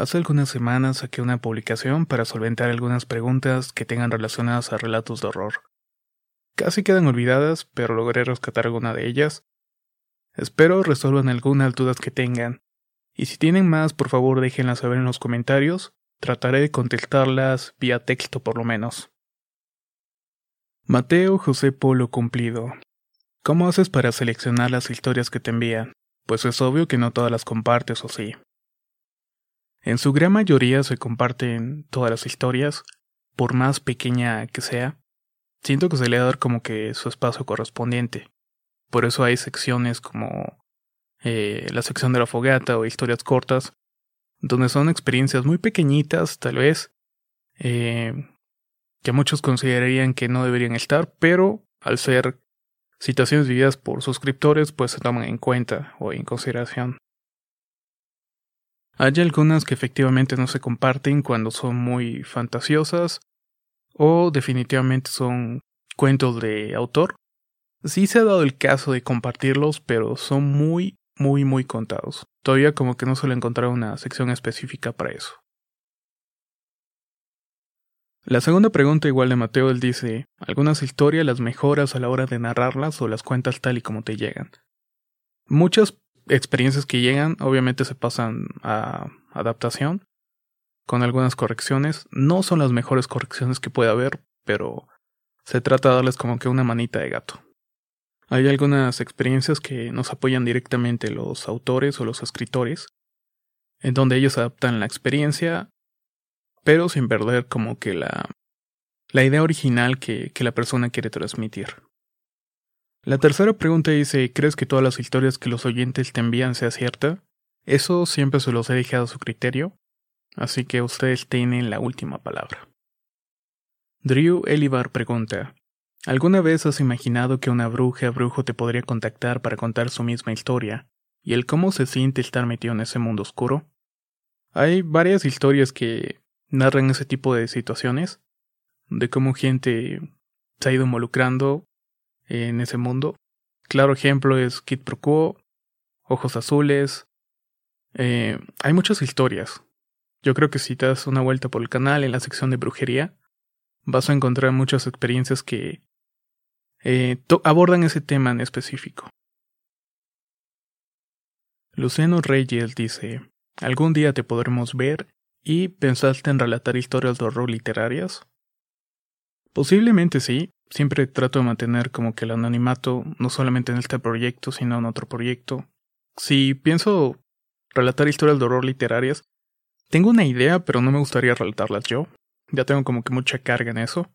Hace algunas semanas saqué una publicación para solventar algunas preguntas que tengan relacionadas a relatos de horror. Casi quedan olvidadas, pero logré rescatar alguna de ellas. Espero resuelvan algunas dudas que tengan. Y si tienen más, por favor déjenlas saber en los comentarios. Trataré de contestarlas vía texto por lo menos. Mateo José Polo Cumplido. ¿Cómo haces para seleccionar las historias que te envían? Pues es obvio que no todas las compartes o sí. En su gran mayoría se comparten todas las historias, por más pequeña que sea. Siento que se le va a dar como que su espacio correspondiente. Por eso hay secciones como eh, la sección de la fogata o historias cortas, donde son experiencias muy pequeñitas, tal vez, eh, que muchos considerarían que no deberían estar, pero al ser situaciones vividas por suscriptores, pues se toman en cuenta o en consideración. Hay algunas que efectivamente no se comparten cuando son muy fantasiosas o definitivamente son cuentos de autor. Sí se ha dado el caso de compartirlos, pero son muy, muy, muy contados. Todavía como que no suele encontrar una sección específica para eso. La segunda pregunta igual de Mateo, él dice, ¿algunas historias las mejoras a la hora de narrarlas o las cuentas tal y como te llegan? Muchas experiencias que llegan obviamente se pasan a adaptación con algunas correcciones. No son las mejores correcciones que puede haber, pero se trata de darles como que una manita de gato. Hay algunas experiencias que nos apoyan directamente los autores o los escritores, en donde ellos adaptan la experiencia, pero sin perder como que la, la idea original que, que la persona quiere transmitir. La tercera pregunta dice, ¿crees que todas las historias que los oyentes te envían sea cierta? Eso siempre se los he dejado a su criterio, así que ustedes tienen la última palabra. Drew Elibar pregunta, ¿Alguna vez has imaginado que una bruja o brujo te podría contactar para contar su misma historia y el cómo se siente estar metido en ese mundo oscuro? Hay varias historias que narran ese tipo de situaciones, de cómo gente se ha ido involucrando en ese mundo. Claro ejemplo es Kid Pro Ojos Azules. Eh, hay muchas historias. Yo creo que si te das una vuelta por el canal en la sección de brujería, vas a encontrar muchas experiencias que eh, abordan ese tema en específico. Luciano Reyes dice, ¿algún día te podremos ver y pensaste en relatar historias de horror literarias? Posiblemente sí, siempre trato de mantener como que el anonimato, no solamente en este proyecto, sino en otro proyecto. Si pienso relatar historias de horror literarias, tengo una idea, pero no me gustaría relatarlas yo. Ya tengo como que mucha carga en eso.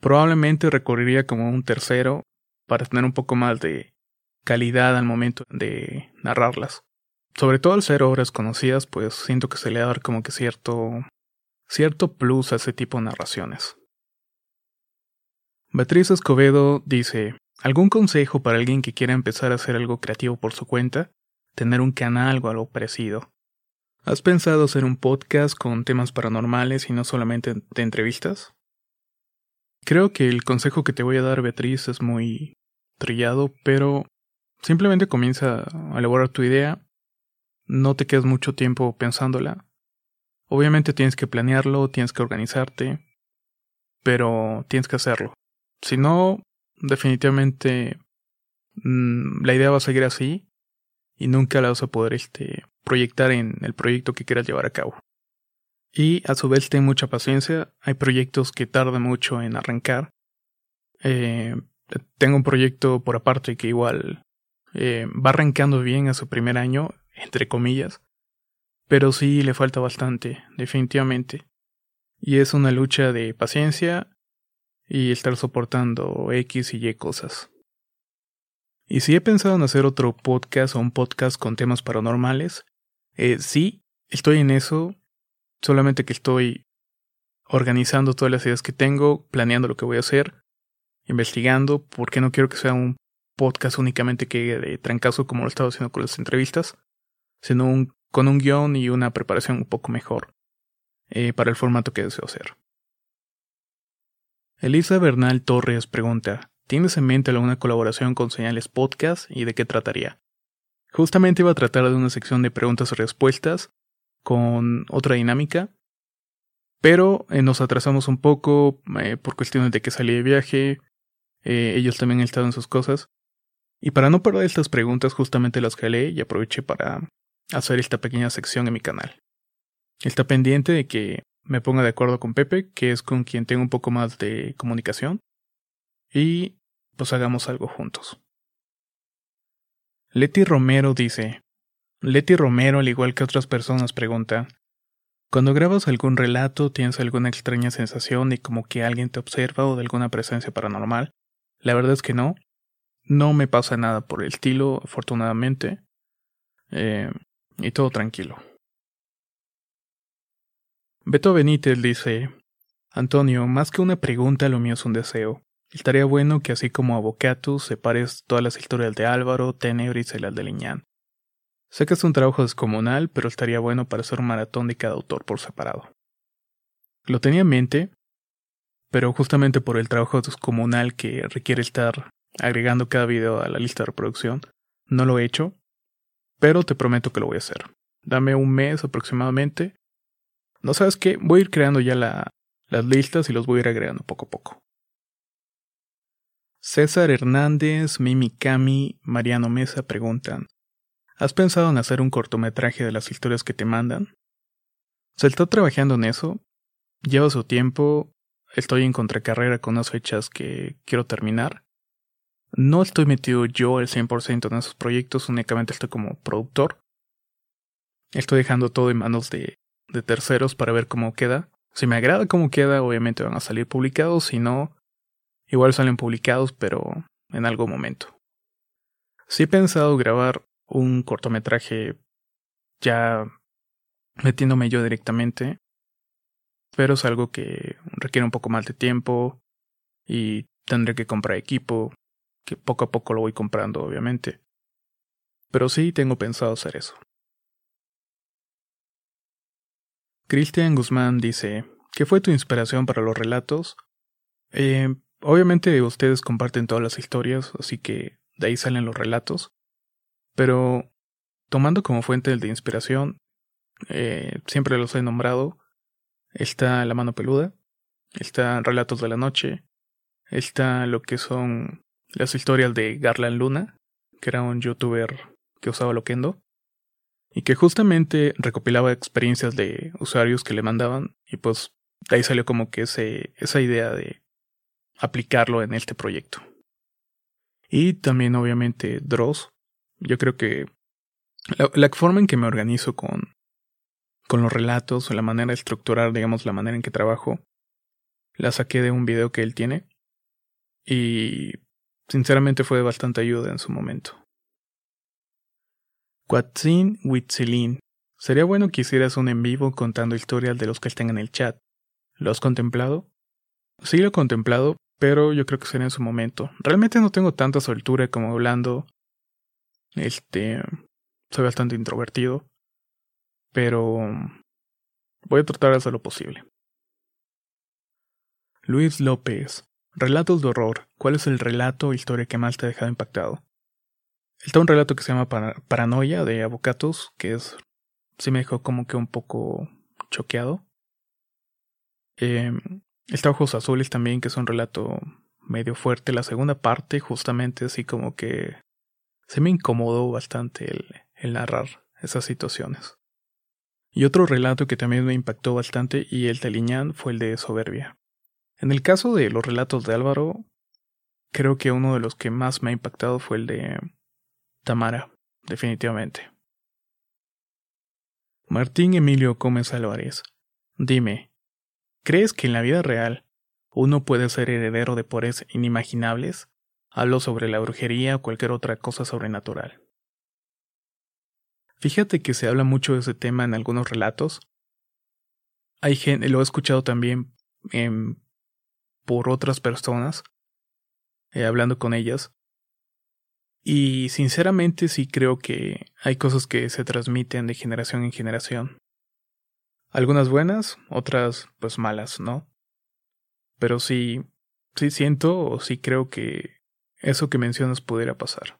Probablemente recurriría como un tercero para tener un poco más de calidad al momento de narrarlas. Sobre todo al ser obras conocidas, pues siento que se le da como que cierto cierto plus a ese tipo de narraciones. Beatriz Escobedo dice, ¿algún consejo para alguien que quiera empezar a hacer algo creativo por su cuenta? Tener un canal o algo parecido. ¿Has pensado hacer un podcast con temas paranormales y no solamente de entrevistas? Creo que el consejo que te voy a dar, Beatriz, es muy trillado, pero simplemente comienza a elaborar tu idea. No te quedes mucho tiempo pensándola. Obviamente tienes que planearlo, tienes que organizarte, pero tienes que hacerlo. Si no, definitivamente mm, la idea va a seguir así y nunca la vas a poder este, proyectar en el proyecto que quieras llevar a cabo. Y a su vez ten mucha paciencia, hay proyectos que tardan mucho en arrancar. Eh, tengo un proyecto por aparte que igual eh, va arrancando bien a su primer año, entre comillas, pero sí le falta bastante, definitivamente. Y es una lucha de paciencia y estar soportando X y Y cosas. Y si he pensado en hacer otro podcast o un podcast con temas paranormales, eh, sí, estoy en eso, solamente que estoy organizando todas las ideas que tengo, planeando lo que voy a hacer, investigando, porque no quiero que sea un podcast únicamente que de trancazo como lo he estado haciendo con las entrevistas, sino un, con un guion y una preparación un poco mejor eh, para el formato que deseo hacer. Elisa Bernal Torres pregunta, ¿tienes en mente alguna colaboración con Señales Podcast y de qué trataría? Justamente iba a tratar de una sección de preguntas y respuestas con otra dinámica, pero eh, nos atrasamos un poco eh, por cuestiones de que salí de viaje, eh, ellos también han estado en sus cosas, y para no perder estas preguntas justamente las jalé y aproveché para hacer esta pequeña sección en mi canal. Está pendiente de que me ponga de acuerdo con Pepe, que es con quien tengo un poco más de comunicación, y pues hagamos algo juntos. Leti Romero dice, Leti Romero, al igual que otras personas, pregunta, cuando grabas algún relato, ¿tienes alguna extraña sensación de como que alguien te observa o de alguna presencia paranormal? La verdad es que no. No me pasa nada por el estilo, afortunadamente. Eh, y todo tranquilo. Beto Benítez dice, Antonio, más que una pregunta, lo mío es un deseo. Estaría bueno que así como a Bocatus separes todas las historias de Álvaro, Tenebris y las de Liñán. Sé que es un trabajo descomunal, pero estaría bueno para hacer un maratón de cada autor por separado. Lo tenía en mente, pero justamente por el trabajo descomunal que requiere estar agregando cada video a la lista de reproducción, no lo he hecho, pero te prometo que lo voy a hacer. Dame un mes aproximadamente. No sabes qué, voy a ir creando ya las listas y los voy a ir agregando poco a poco. César Hernández, Mimi Cami, Mariano Mesa preguntan: ¿Has pensado en hacer un cortometraje de las historias que te mandan? Se está trabajando en eso. Lleva su tiempo. Estoy en contracarrera con unas fechas que quiero terminar. No estoy metido yo al 100% en esos proyectos, únicamente estoy como productor. Estoy dejando todo en manos de, de terceros para ver cómo queda. Si me agrada cómo queda, obviamente van a salir publicados. Si no, Igual salen publicados, pero en algún momento. Sí he pensado grabar un cortometraje ya metiéndome yo directamente, pero es algo que requiere un poco más de tiempo y tendré que comprar equipo, que poco a poco lo voy comprando, obviamente. Pero sí tengo pensado hacer eso. Cristian Guzmán dice, ¿qué fue tu inspiración para los relatos? Eh, Obviamente ustedes comparten todas las historias, así que de ahí salen los relatos. Pero tomando como fuente de inspiración, eh, siempre los he nombrado, está La mano peluda, está Relatos de la Noche, está lo que son las historias de Garland Luna, que era un youtuber que usaba Loquendo, y que justamente recopilaba experiencias de usuarios que le mandaban, y pues de ahí salió como que ese, esa idea de aplicarlo en este proyecto. Y también obviamente Dross. Yo creo que la, forma en que me organizo con, con los relatos o la manera de estructurar, digamos, la manera en que trabajo, la saqué de un video que él tiene. Y sinceramente fue de bastante ayuda en su momento. Quatzin Huitzilin. Sería bueno que hicieras un en vivo contando historias de los que estén en el chat. ¿Lo has contemplado? Sí lo he contemplado, pero yo creo que será en su momento. Realmente no tengo tanta soltura como hablando. Este. Soy bastante introvertido. pero voy a tratar de hacer lo posible. Luis López. Relatos de horror. ¿Cuál es el relato o historia que más te ha dejado impactado? Está un relato que se llama Paranoia de Avocatos, que es. sí me dejó como que un poco choqueado. Eh, está Ojos Azules también, que es un relato medio fuerte. La segunda parte, justamente, así como que. se me incomodó bastante el, el narrar esas situaciones. Y otro relato que también me impactó bastante y el de fue el de Soberbia. En el caso de los relatos de Álvaro, creo que uno de los que más me ha impactado fue el de Tamara, definitivamente. Martín Emilio Gómez Álvarez, dime, ¿crees que en la vida real uno puede ser heredero de poderes inimaginables? Hablo sobre la brujería o cualquier otra cosa sobrenatural. Fíjate que se habla mucho de ese tema en algunos relatos. Hay gente, lo he escuchado también en por otras personas, eh, hablando con ellas. Y sinceramente sí creo que hay cosas que se transmiten de generación en generación. Algunas buenas, otras pues malas, ¿no? Pero sí, sí siento o sí creo que eso que mencionas pudiera pasar.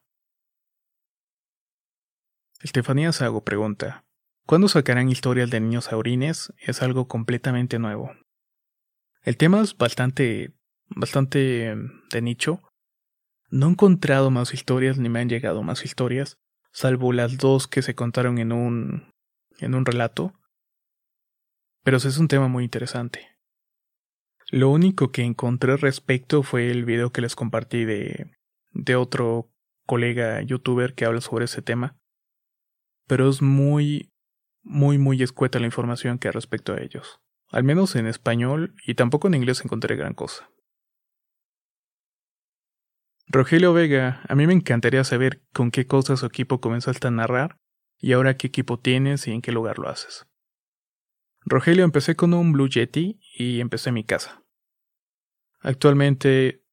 Estefanía Sago pregunta, ¿cuándo sacarán historias de niños saurines? Es algo completamente nuevo. El tema es bastante, bastante em, de nicho. No he encontrado más historias ni me han llegado más historias, salvo las dos que se contaron en un, en un relato. Pero es un tema muy interesante. Lo único que encontré respecto fue el video que les compartí de, de otro colega youtuber que habla sobre ese tema. Pero es muy, muy, muy escueta la información que hay respecto a ellos al menos en español, y tampoco en inglés encontré gran cosa. Rogelio Vega, a mí me encantaría saber con qué cosas su equipo comenzaste a narrar y ahora qué equipo tienes y en qué lugar lo haces. Rogelio, empecé con un Blue Yeti y empecé mi casa. Actualmente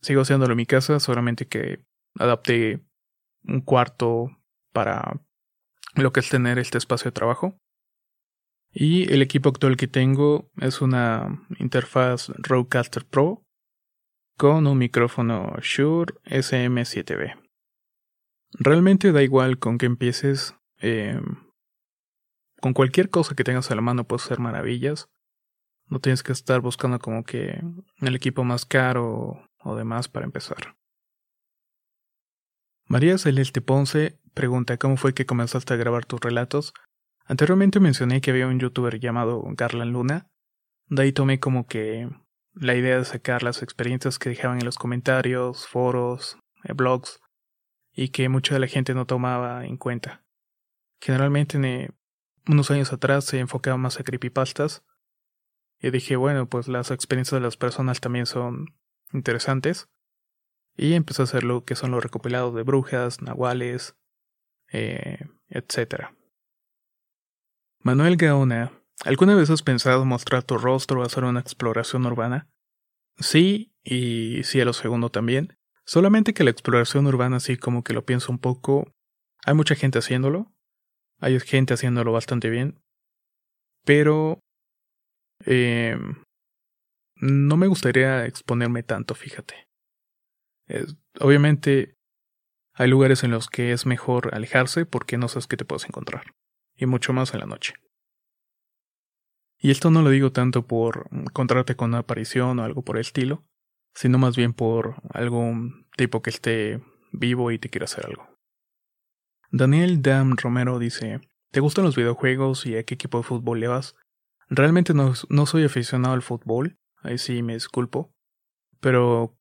sigo haciéndolo en mi casa, solamente que adapté un cuarto para lo que es tener este espacio de trabajo. Y el equipo actual que tengo es una interfaz Rodecaster Pro con un micrófono Shure SM7B. Realmente da igual con que empieces. Eh, con cualquier cosa que tengas a la mano puedes hacer maravillas. No tienes que estar buscando como que el equipo más caro o demás para empezar. María Celeste Ponce pregunta cómo fue que comenzaste a grabar tus relatos Anteriormente mencioné que había un youtuber llamado Garland Luna. De ahí tomé como que la idea de sacar las experiencias que dejaban en los comentarios, foros, eh, blogs, y que mucha de la gente no tomaba en cuenta. Generalmente en, unos años atrás se enfocaba más a creepypastas, y dije, bueno, pues las experiencias de las personas también son interesantes. Y empecé a hacer lo que son los recopilados de brujas, nahuales, eh, etc. Manuel Gaona, ¿alguna vez has pensado mostrar tu rostro o hacer una exploración urbana? Sí, y sí a lo segundo también. Solamente que la exploración urbana sí como que lo pienso un poco. Hay mucha gente haciéndolo. Hay gente haciéndolo bastante bien. Pero... Eh, no me gustaría exponerme tanto, fíjate. obviamente hay lugares en los que es mejor alejarse porque no sabes qué te puedes encontrar y mucho más en la noche. Y esto no lo digo tanto por encontrarte con una aparición o algo por el estilo, sino más bien por algún tipo que esté vivo y te quiera hacer algo. Daniel Dam Romero dice, ¿te gustan los videojuegos y a qué equipo de fútbol le vas? Realmente no, no soy aficionado al fútbol, ahí sí me disculpo, pero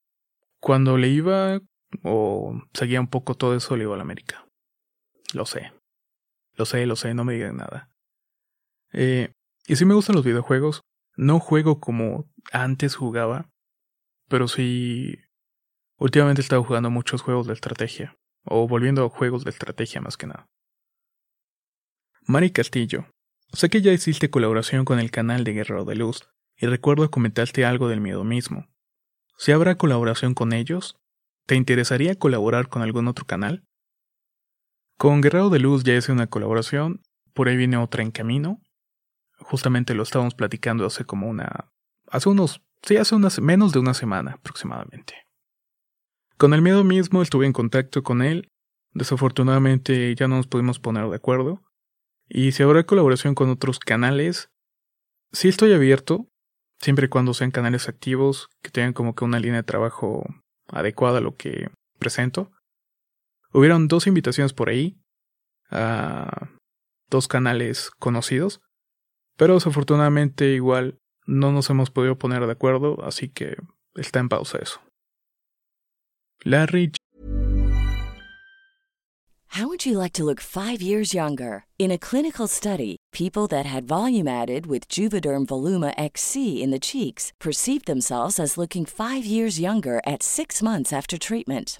cuando le iba o seguía un poco todo eso, le iba a la América. Lo sé. Lo sé, lo sé, no me digan nada. Eh, y sí me gustan los videojuegos. No juego como antes jugaba, pero sí... Últimamente he estado jugando muchos juegos de estrategia, o volviendo a juegos de estrategia más que nada. Mari Castillo. Sé que ya hiciste colaboración con el canal de Guerrero de Luz, y recuerdo comentaste algo del miedo mismo. Si habrá colaboración con ellos, ¿te interesaría colaborar con algún otro canal? Con Guerrero de Luz ya hice una colaboración, por ahí viene otra en camino. Justamente lo estábamos platicando hace como una... Hace unos... Sí, hace unas, menos de una semana aproximadamente. Con el miedo mismo estuve en contacto con él. Desafortunadamente ya no nos pudimos poner de acuerdo. Y si habrá colaboración con otros canales, sí estoy abierto, siempre y cuando sean canales activos, que tengan como que una línea de trabajo adecuada a lo que presento. Hubieron dos invitaciones por ahí a dos canales conocidos, pero desafortunadamente igual no nos hemos podido poner de acuerdo, así que está en pausa eso. Larry How would you like to look 5 years younger? In a clinical study, people that had volume added with Juvederm Voluma XC in the cheeks perceived themselves as looking 5 years younger at 6 months after treatment.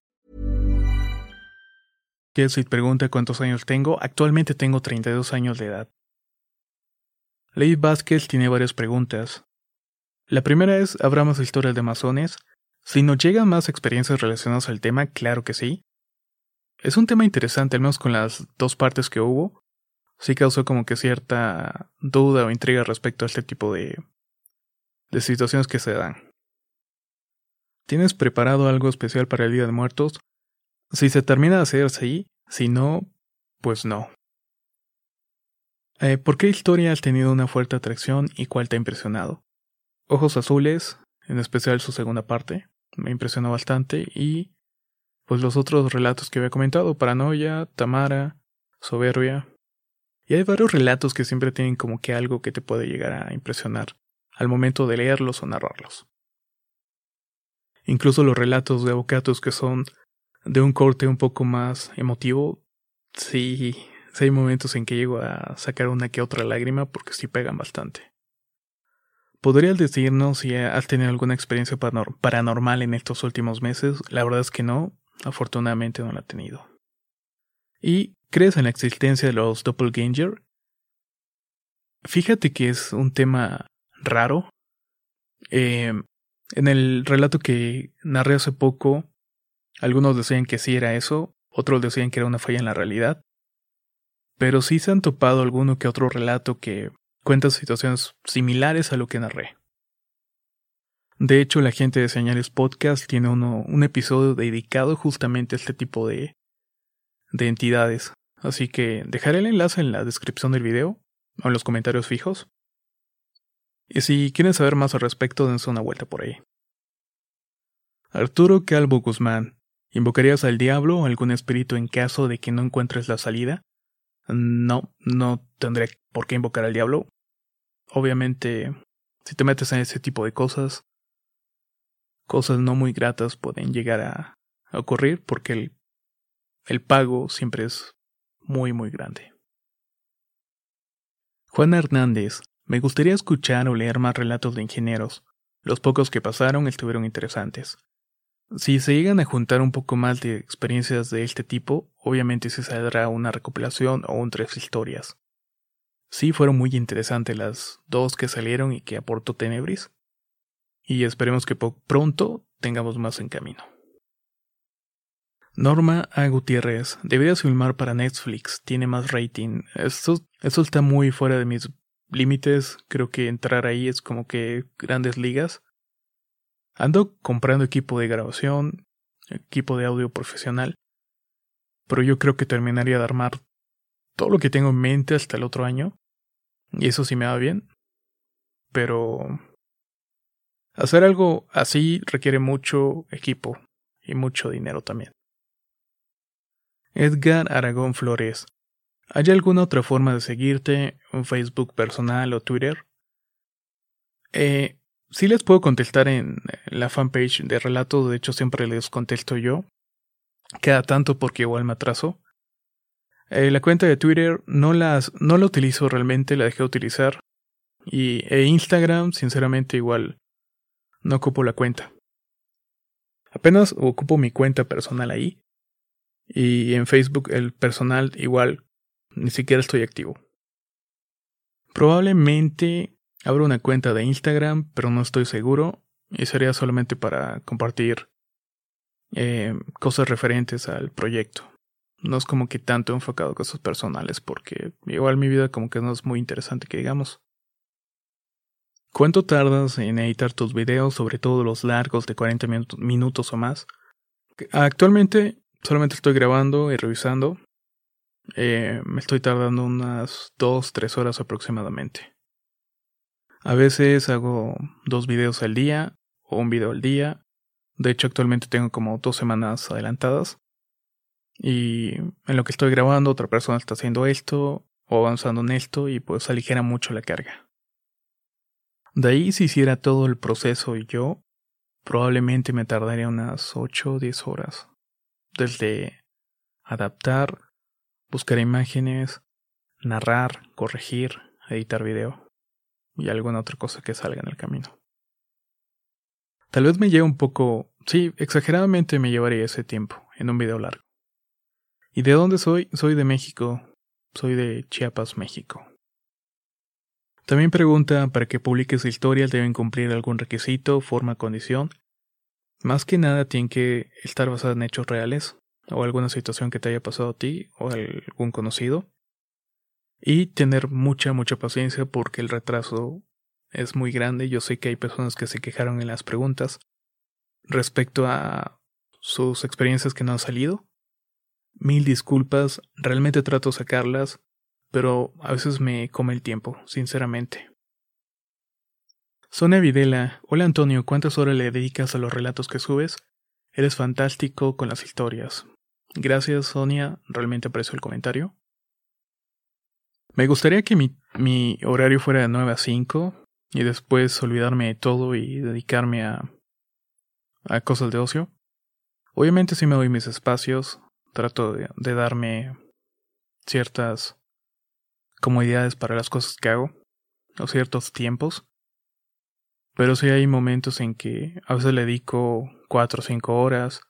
Que pregunta cuántos años tengo, actualmente tengo 32 años de edad. Ley Vázquez tiene varias preguntas. La primera es: ¿habrá más historias de masones? Si nos llegan más experiencias relacionadas al tema, claro que sí. Es un tema interesante, al menos con las dos partes que hubo. Sí causó como que cierta duda o intriga respecto a este tipo de, de situaciones que se dan. ¿Tienes preparado algo especial para el Día de Muertos? Si se termina de hacer, sí. Si no, pues no. Eh, ¿Por qué historia has tenido una fuerte atracción y cuál te ha impresionado? Ojos Azules, en especial su segunda parte, me impresionó bastante y pues los otros relatos que había comentado, Paranoia, Tamara, Soberbia. Y hay varios relatos que siempre tienen como que algo que te puede llegar a impresionar al momento de leerlos o narrarlos. Incluso los relatos de abocatos que son de un corte un poco más emotivo, sí, hay momentos en que llego a sacar una que otra lágrima porque sí pegan bastante. ¿Podrías decirnos si has tenido alguna experiencia paranormal en estos últimos meses? La verdad es que no, Afortunadamente no la ha tenido. ¿Y crees en la existencia de los doppelganger? Fíjate que es un tema raro. Eh, en el relato que narré hace poco, algunos decían que sí era eso, otros decían que era una falla en la realidad. Pero sí se han topado alguno que otro relato que cuenta situaciones similares a lo que narré. De hecho, la gente de Señales Podcast tiene uno, un episodio dedicado justamente a este tipo de, de entidades. Así que dejaré el enlace en la descripción del video o en los comentarios fijos. Y si quieren saber más al respecto, dense una vuelta por ahí. Arturo Calvo Guzmán, ¿invocarías al diablo o algún espíritu en caso de que no encuentres la salida? No, no tendré por qué invocar al diablo. Obviamente, si te metes en ese tipo de cosas, cosas no muy gratas pueden llegar a, ocurrir porque el, el pago siempre es muy muy grande. Juan Hernández, me gustaría escuchar o leer más relatos de ingenieros. Los pocos que pasaron estuvieron interesantes. Si se llegan a juntar un poco más de experiencias de este tipo, obviamente se saldrá una recopilación o un tres historias. Sí fueron muy interesantes las dos que salieron y que aportó Tenebris y esperemos que pronto tengamos más en camino. Norma A. Gutiérrez, deberías filmar para Netflix, tiene más rating. Esto, esto está muy fuera de mis límites, creo que entrar ahí es como que grandes ligas. Ando comprando equipo de grabación, equipo de audio profesional, pero yo creo que terminaría de armar todo lo que tengo en mente hasta el otro año, y eso sí me va bien, pero hacer algo así requiere mucho equipo y mucho dinero también. Edgar Aragón Flores. ¿Hay alguna otra forma de seguirte? ¿Un Facebook personal o Twitter? Eh, sí les puedo contestar en la fanpage de relato, de hecho siempre les contesto yo. Queda tanto porque igual me atraso. Eh, la cuenta de Twitter no, las, no la utilizo realmente, la dejé de utilizar. Y e Instagram, sinceramente, igual no ocupo la cuenta. Apenas ocupo mi cuenta personal ahí. Y en Facebook el personal igual ni siquiera estoy activo. Probablemente abro una cuenta de Instagram, pero no estoy seguro. Y sería solamente para compartir eh, cosas referentes al proyecto. No es como que tanto enfocado a cosas personales, porque igual mi vida como que no es muy interesante que digamos. ¿Cuánto tardas en editar tus videos, sobre todo los largos de 40 minutos o más? Actualmente solamente estoy grabando y revisando. Eh, me estoy tardando unas 2-3 horas aproximadamente. A veces hago dos videos al día o un video al día. De hecho, actualmente tengo como dos semanas adelantadas. Y en lo que estoy grabando, otra persona está haciendo esto o avanzando en esto y pues aligera mucho la carga. De ahí si hiciera todo el proceso y yo, probablemente me tardaría unas 8 o 10 horas desde adaptar, buscar imágenes, narrar, corregir, editar video y alguna otra cosa que salga en el camino. Tal vez me lleve un poco, sí, exageradamente me llevaría ese tiempo en un video largo. ¿Y de dónde soy? Soy de México. Soy de Chiapas, México. También pregunta, para que publiques historias deben cumplir algún requisito, forma, condición. Más que nada tienen que estar basadas en hechos reales o alguna situación que te haya pasado a ti o algún conocido. Y tener mucha, mucha paciencia porque el retraso es muy grande. Yo sé que hay personas que se quejaron en las preguntas respecto a sus experiencias que no han salido. Mil disculpas, realmente trato de sacarlas, pero a veces me come el tiempo, sinceramente. Sonia Videla, hola Antonio, ¿cuántas horas le dedicas a los relatos que subes? Eres fantástico con las historias. Gracias Sonia, realmente aprecio el comentario. Me gustaría que mi, mi horario fuera de 9 a 5 y después olvidarme de todo y dedicarme a, a cosas de ocio. Obviamente sí me doy mis espacios, trato de, de darme ciertas comodidades para las cosas que hago, o ciertos tiempos. Pero sí hay momentos en que a veces le dedico 4 o 5 horas.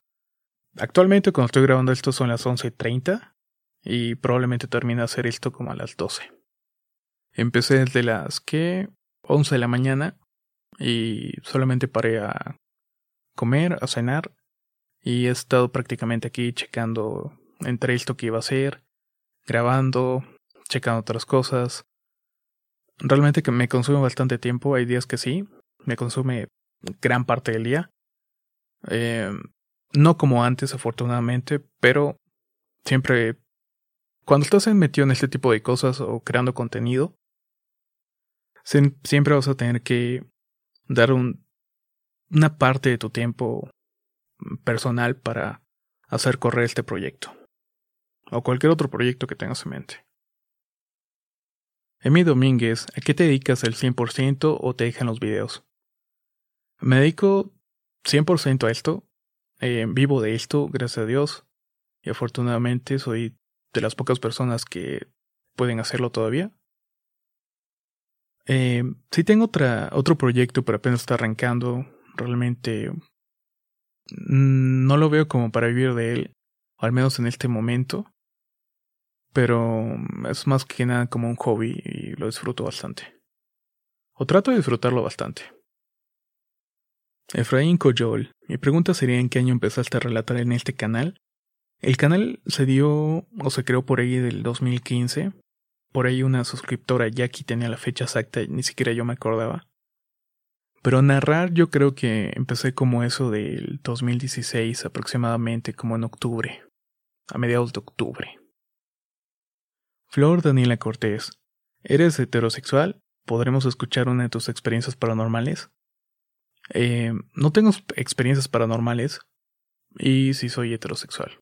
Actualmente cuando estoy grabando esto son las 11.30 y probablemente termine de hacer esto como a las 12. Empecé desde las que 11 de la mañana y solamente paré a comer, a cenar y he estado prácticamente aquí checando entre esto que iba a hacer, grabando, checando otras cosas. Realmente que me consume bastante tiempo, hay días que sí, me consume gran parte del día. Eh, no como antes, afortunadamente, pero siempre, cuando estás metido en este tipo de cosas o creando contenido, siempre vas a tener que dar un, una parte de tu tiempo personal para hacer correr este proyecto. O cualquier otro proyecto que tengas en mente. Emi Domínguez, ¿a qué te dedicas el 100% o te dejan los videos? Me dedico 100% a esto. Eh, vivo de esto, gracias a Dios. Y afortunadamente soy de las pocas personas que pueden hacerlo todavía. Eh, sí tengo otra, otro proyecto, pero apenas está arrancando. Realmente mm, no lo veo como para vivir de él, al menos en este momento. Pero es más que nada como un hobby y lo disfruto bastante. O trato de disfrutarlo bastante. Efraín Coyol, mi pregunta sería en qué año empezaste a relatar en este canal El canal se dio o se creó por ahí del 2015. Por ahí una suscriptora ya aquí tenía la fecha exacta, ni siquiera yo me acordaba. Pero narrar yo creo que empecé como eso del 2016 aproximadamente, como en octubre, a mediados de octubre. Flor Daniela Cortés, ¿eres heterosexual? ¿Podremos escuchar una de tus experiencias paranormales? Eh, no tengo experiencias paranormales y sí soy heterosexual.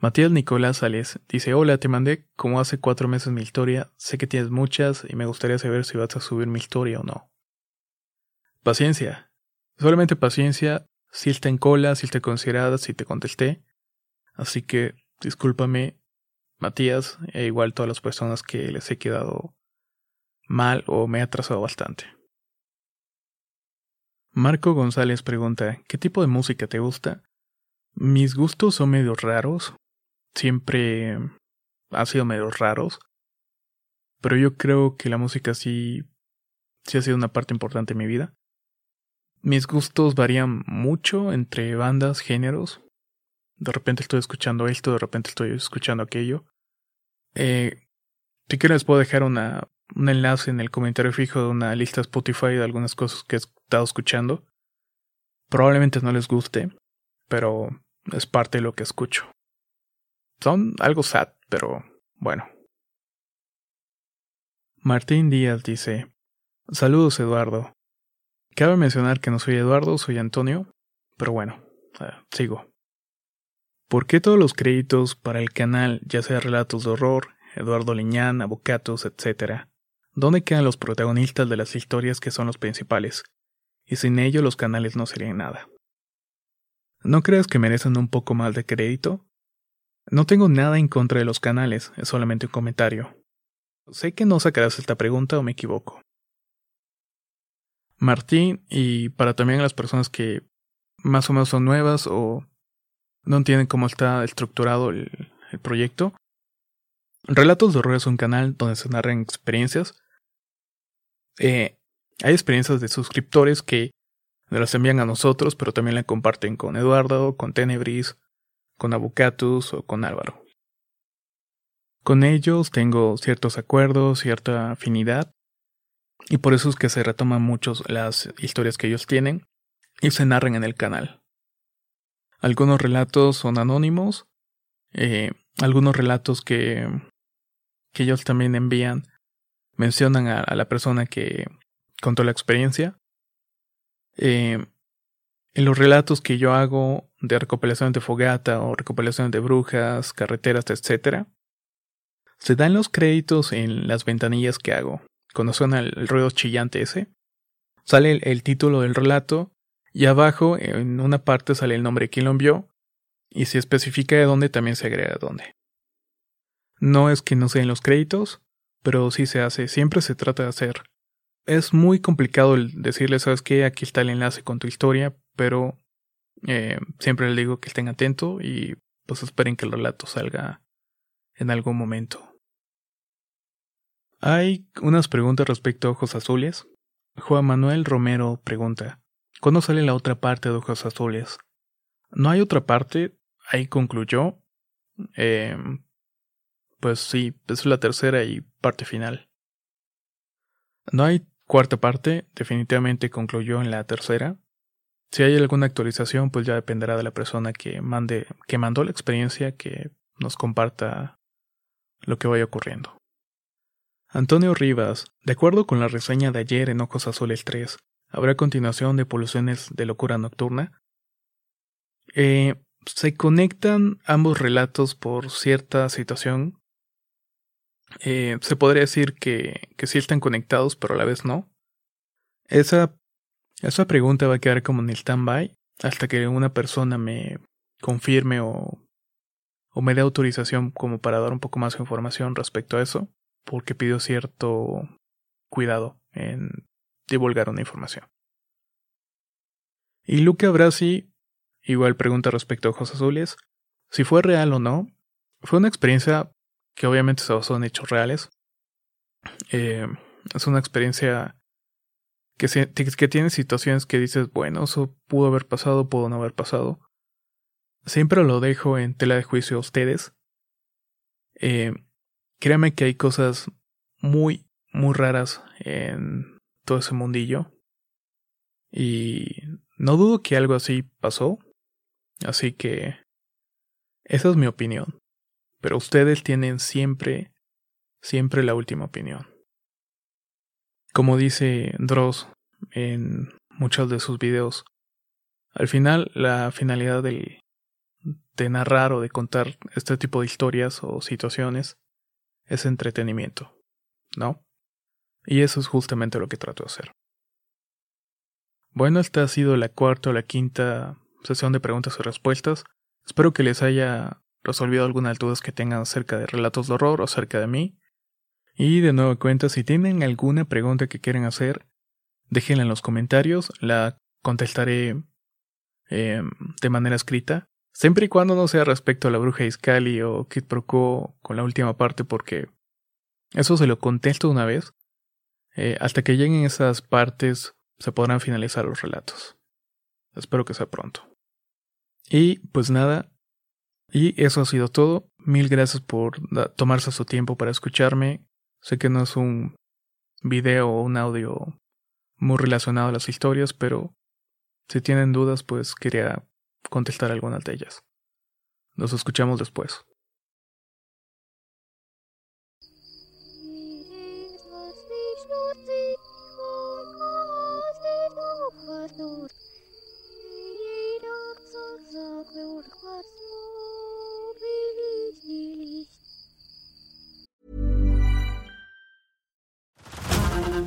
Matías Nicolás Sales dice, hola, te mandé como hace cuatro meses mi historia, sé que tienes muchas y me gustaría saber si vas a subir mi historia o no. Paciencia. Solamente paciencia. Si está en cola, si está considerada, si te contesté. Así que discúlpame, Matías, e igual todas las personas que les he quedado mal o me he atrasado bastante. Marco González pregunta, ¿qué tipo de música te gusta? Mis gustos son medio raros. Siempre han sido medio raros. Pero yo creo que la música sí, sí ha sido una parte importante de mi vida. Mis gustos varían mucho entre bandas, géneros. De repente estoy escuchando esto, de repente estoy escuchando aquello. Eh, si quieres puedo dejar una, un enlace en el comentario fijo de una lista Spotify de algunas cosas que he estado escuchando. Probablemente no les guste, pero es parte de lo que escucho. Son algo sad, pero bueno. Martín Díaz dice, Saludos Eduardo. Cabe mencionar que no soy Eduardo, soy Antonio, pero bueno, eh, sigo. ¿Por qué todos los créditos para el canal, ya sea relatos de horror, Eduardo Liñán, Avocatos, etc., dónde quedan los protagonistas de las historias que son los principales? Y sin ello los canales no serían nada. ¿No crees que merecen un poco más de crédito? No tengo nada en contra de los canales, es solamente un comentario. Sé que no sacarás esta pregunta o me equivoco. Martín y para también las personas que más o menos son nuevas o no entienden cómo está estructurado el, proyecto. Relatos de Horror es un canal donde se narran experiencias. Eh, hay experiencias de suscriptores que las envían a nosotros, pero también la comparten con Eduardo, con Tenebris, con Abucatus o con Álvaro. Con ellos tengo ciertos acuerdos, cierta afinidad, y por eso es que se retoman muchos las historias que ellos tienen y se narran en el canal. Algunos relatos son anónimos, eh, algunos relatos que, ellos también envían mencionan a, la persona que contó la experiencia. Eh, en los relatos que yo hago de recopilación de fogata o recopilación de brujas, carreteras, etc., se dan los créditos en las ventanillas que hago cuando suena el, ruido chillante ese, sale el, título del relato y abajo en una parte sale el nombre de quien lo envió y se especifica de dónde también se agrega dónde. No es que no sean los créditos, pero sí se hace, siempre se trata de hacer. Es muy complicado el decirle, sabes que aquí está el enlace con tu historia, pero eh, siempre les digo que estén atentos y pues esperen que el relato salga en algún momento. Hay unas preguntas respecto a Ojos Azules. Juan Manuel Romero pregunta, ¿cuándo sale la otra parte de Ojos Azules? No hay otra parte, ahí concluyó. Eh, pues sí, es la tercera y parte final. No hay cuarta parte, definitivamente concluyó en la tercera. Si hay alguna actualización, pues ya dependerá de la persona que mande, que mandó la experiencia, que nos comparta lo que vaya ocurriendo. Antonio Rivas, de acuerdo con la reseña de ayer en Ojos Azules 3, ¿habrá continuación de Poluciones de Locura Nocturna? Eh, se conectan ambos relatos por cierta situación. Eh, se podría decir que, que sí están conectados, pero a la vez no. Esa, esa pregunta va a quedar como en el stand-by hasta que una persona me confirme o, o me dé autorización como para dar un poco más de información respecto a eso porque pidió cierto cuidado en divulgar una información. Y Luca Brasi igual pregunta respecto a Ojos Azules, si fue real o no. Fue una experiencia que obviamente se basó en hechos reales. Eh, es una experiencia que, que tiene situaciones que dices, bueno, eso pudo haber pasado, pudo no haber pasado. siempre lo dejo en tela de juicio a ustedes. Eh, que hay cosas muy, muy raras en todo ese mundillo. Y no dudo que algo así pasó. Así que esa es mi opinión. Pero ustedes tienen siempre, siempre la última opinión. Como dice Dross en muchos de sus videos, al final la finalidad de narrar o de contar este tipo de historias o situaciones es entretenimiento, ¿no? Y eso es justamente lo que trato de hacer. Bueno, esta ha sido la cuarta o la quinta sesión de preguntas y respuestas. Espero que les haya resolvido algunas dudas que tengan acerca de relatos de horror o acerca de mí. Y de nuevo cuenta, si tienen alguna pregunta que quieren hacer, déjenla en los comentarios, la contestaré em, de manera escrita. Siempre y cuando no sea respecto a la bruja Iscali o Kid Pro con la última parte, porque eso se lo contesto una vez. Eh, hasta que lleguen esas partes se podrán finalizar los relatos. Espero que sea pronto. Y pues nada, y eso ha sido todo. Mil gracias por tomarse su tiempo para escucharme. Sé que no es un video o un audio muy relacionado a las historias, pero si tienen dudas, pues quería contestar algunas de ellas. Nos escuchamos después.